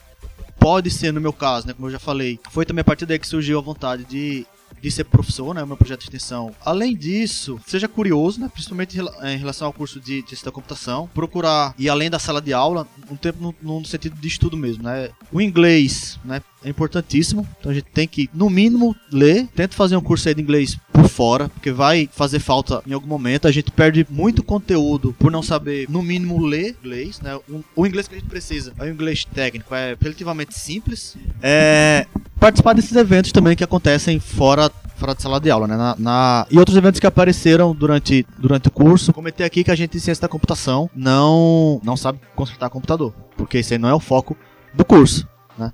Speaker 8: Pode ser, no meu caso, né? Como eu já falei, foi também a partir daí que surgiu a vontade de de ser professor, né, o meu projeto de extensão. Além disso, seja curioso, né, principalmente em em relação ao curso de ciência da computação, procurar ir além da sala de aula, um tempo no, no sentido de estudo mesmo, né. O inglês, né, é importantíssimo, então a gente tem que, no mínimo, ler. Tenta fazer um curso aí de inglês por fora, porque vai fazer falta em algum momento. A gente perde muito conteúdo por não saber, no mínimo, ler inglês, né. O, inglês que a gente precisa é o inglês técnico, é relativamente simples. É, participar desses eventos também que acontecem fora fora de sala de aula, né? Na, na- E outros eventos que apareceram durante, durante o curso. Comentei aqui que a gente em ciência da computação não, não sabe consertar computador, porque isso aí não é o foco do curso, né?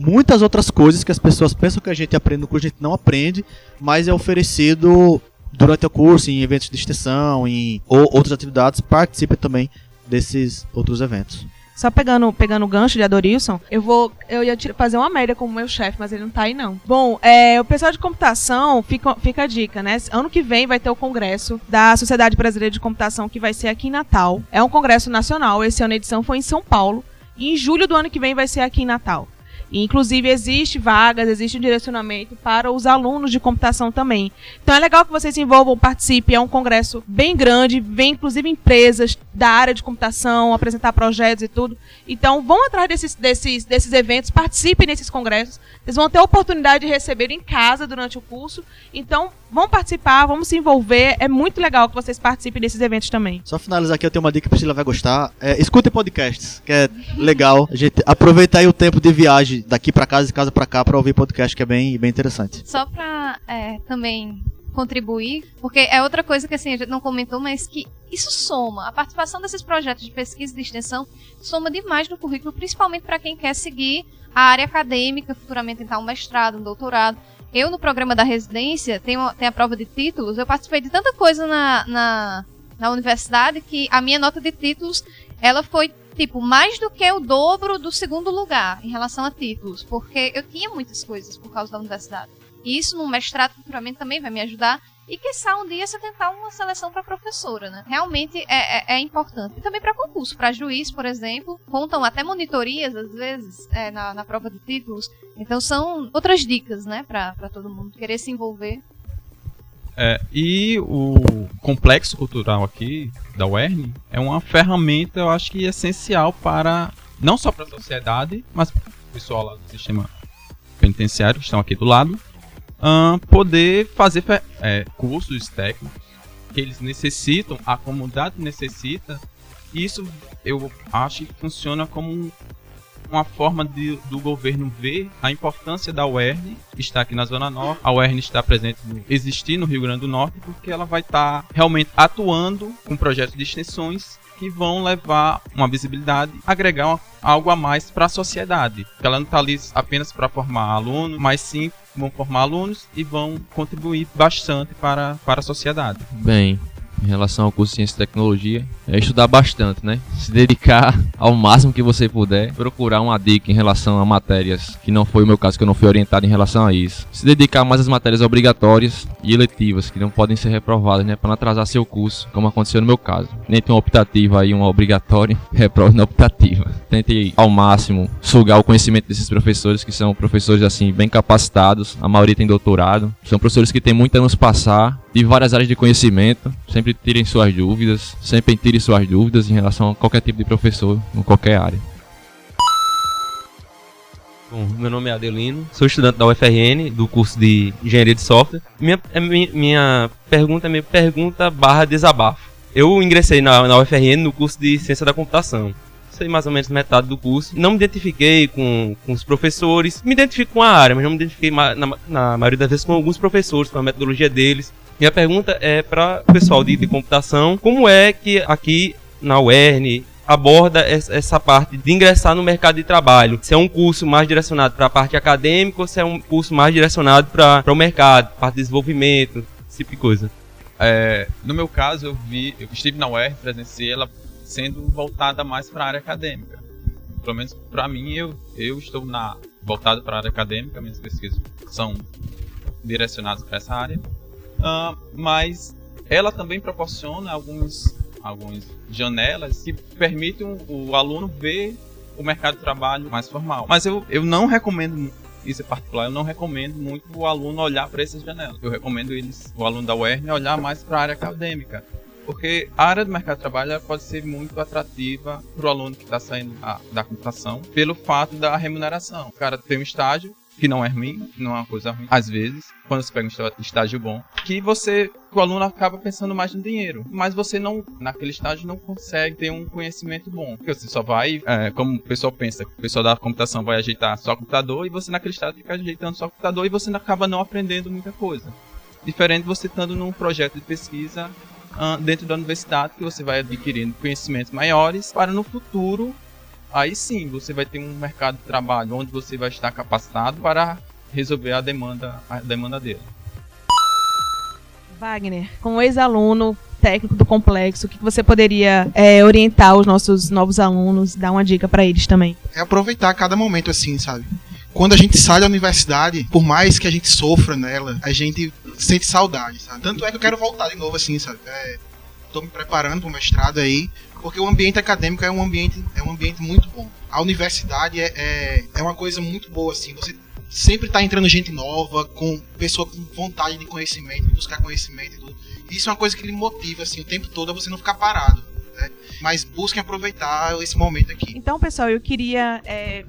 Speaker 8: Muitas outras coisas que as pessoas pensam que a gente aprende no curso, a gente não aprende, mas é oferecido durante o curso, em eventos de extensão, em ou outras atividades, participe também desses outros eventos.
Speaker 1: Só pegando, pegando o gancho de Adorilson, eu vou. Eu ia fazer uma média como meu chefe, mas ele não tá aí, não. Bom, é, o pessoal de computação, fica, fica a dica, né? Ano que vem vai ter o congresso da Sociedade Brasileira de Computação, que vai ser aqui em Natal. É um congresso nacional. Esse ano a edição foi em São Paulo. E em julho do ano que vem vai ser aqui em Natal. Inclusive, existe vagas, existe um direcionamento para os alunos de computação também. Então é legal que vocês se envolvam, participem. É um congresso bem grande, vem inclusive empresas da área de computação apresentar projetos e tudo. Então vão atrás desses, desses, desses eventos, participem desses congressos. Vocês vão ter a oportunidade de receber em casa durante o curso. Então vão participar, vamos se envolver. É muito legal que vocês participem desses eventos também.
Speaker 8: Só finalizar aqui, eu tenho uma dica que a Priscila vai gostar. É, escutem podcasts, que é legal. A gente aproveita aí o tempo de viagem daqui pra casa e de casa pra cá pra ouvir podcast, que é bem, bem interessante.
Speaker 4: Só pra é, também contribuir, porque é outra coisa que assim, a gente não comentou, mas que isso soma. A participação desses projetos de pesquisa e de extensão soma demais no currículo, principalmente para quem quer seguir a área acadêmica, futuramente tentar um mestrado, um doutorado. Eu, no programa da residência, tenho, tenho a prova de títulos, eu participei de tanta coisa na, na, na universidade que a minha nota de títulos, ela foi tipo, mais do que o dobro do segundo lugar em relação a títulos, porque eu tinha muitas coisas por causa da universidade. E isso no mestrado futuramente também vai me ajudar. E quiçá um dia você tentar uma seleção para professora, né? Realmente é, é, é importante. E também para concurso, para juiz, por exemplo. Contam até monitorias, às vezes, é, na, na prova de títulos. Então são outras dicas, né? Para todo mundo querer se envolver.
Speaker 7: É, e o complexo cultural aqui da UERN é uma ferramenta, eu acho que essencial para não só para a sociedade, mas para o pessoal lá do sistema penitenciário que estão aqui do lado, poder fazer é, cursos técnicos que eles necessitam, a comunidade necessita. Isso eu acho que funciona como um- uma forma de, do governo ver a importância da UERN estar aqui na Zona Norte, a UERN está presente, no, existir no Rio Grande do Norte, porque ela vai estar realmente atuando com projetos de extensões que vão levar uma visibilidade, agregar algo a mais para a sociedade. Ela não está ali apenas para formar alunos, mas sim vão formar alunos e vão contribuir bastante para, para a sociedade.
Speaker 5: Bem, em relação ao curso de Ciência e Tecnologia, é estudar bastante, né? Se dedicar ao máximo que você puder, procurar uma dica em relação a matérias, que não foi o meu caso, que eu não fui orientado em relação a isso. Se dedicar mais às matérias obrigatórias e eletivas, que não podem ser reprovadas, né? Para não atrasar seu curso, como aconteceu no meu caso. Nem tem uma optativa aí, uma obrigatória, <laughs> reprova na optativa. Tente ao máximo sugar o conhecimento desses professores, que são professores assim, bem capacitados, a maioria tem doutorado. São professores que têm muito a nos passar de várias áreas de conhecimento. Sempre tirem suas dúvidas, sempre tirem suas dúvidas em relação a qualquer tipo de professor, em qualquer área.
Speaker 12: Bom, meu nome é Adelino, sou estudante da UFRN, do curso de Engenharia de Software. Minha, é mi- minha pergunta é minha pergunta barra desabafo. Eu ingressei na, na UFRN no curso de Ciência da Computação. Sei mais ou menos metade do curso. Não me identifiquei com, com os professores. Me identifico com a área, mas não me identifiquei na, na maioria das vezes com alguns professores, com a metodologia deles. Minha pergunta é para o pessoal de, de computação, como é que aqui na UERN aborda es- essa parte de ingressar no mercado de trabalho? Se é um curso mais direcionado para a parte acadêmica ou se é um curso mais direcionado para o mercado, parte de desenvolvimento, esse tipo de coisa?
Speaker 7: É, no meu caso, eu vi, eu estive na UER, presenciei ela sendo voltada mais para a área acadêmica. Pelo menos para mim, eu, eu estou na voltado para a área acadêmica, minhas pesquisas são direcionadas para essa área. Ah, mas ela também proporciona alguns, algumas janelas que permitem o, aluno ver o mercado de trabalho mais formal. Mas eu, eu não recomendo isso é particular, eu não recomendo muito o aluno olhar para essas janelas. Eu recomendo eles, o aluno da UERN, olhar mais para a área acadêmica. Porque a área do mercado de trabalho pode ser muito atrativa para o aluno que está saindo da, da computação, pelo fato da remuneração. O cara tem um estágio, que não é ruim, não é uma coisa ruim, às vezes, quando você pega um está- estágio bom, que você, o aluno acaba pensando mais no dinheiro, mas você não, naquele estágio, não consegue ter um conhecimento bom, porque você só vai, é, como o pessoal pensa, o pessoal da computação vai ajeitar só o computador, e você naquele estágio fica ajeitando só o computador, e você acaba não aprendendo muita coisa. Diferente você estando num projeto de pesquisa dentro da universidade, que você vai adquirindo conhecimentos maiores, para no futuro aí sim você vai ter um mercado de trabalho onde você vai estar capacitado para resolver a demanda, a demanda dele.
Speaker 1: Wagner, como ex-aluno, técnico do complexo, o que você poderia é, orientar os nossos novos alunos, dar uma dica para eles também?
Speaker 9: É aproveitar cada momento assim, sabe? Quando a gente sai da universidade, por mais que a gente sofra nela, a gente sente saudade, sabe? Tanto é que eu quero voltar de novo assim, sabe? É, tô me preparando para o mestrado aí, porque o ambiente acadêmico é um ambiente, é um ambiente muito bom. A universidade é, é, é uma coisa muito boa, assim. Você sempre está entrando gente nova, com pessoa com vontade de conhecimento, de buscar conhecimento e tudo. Isso é uma coisa que lhe motiva, assim, o tempo todo a você não ficar parado. Né? Mas busquem aproveitar esse momento aqui.
Speaker 1: Então, pessoal, eu queria é,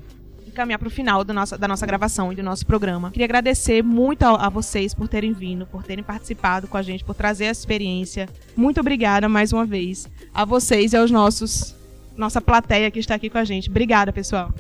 Speaker 1: caminhar para o final do nosso, da nossa gravação e do nosso programa. Queria agradecer muito a, a, vocês por terem vindo, por terem participado com a gente, por trazer essa experiência. Muito obrigada mais uma vez a vocês e aos nossos nossa plateia que está aqui com a gente. Obrigada, pessoal.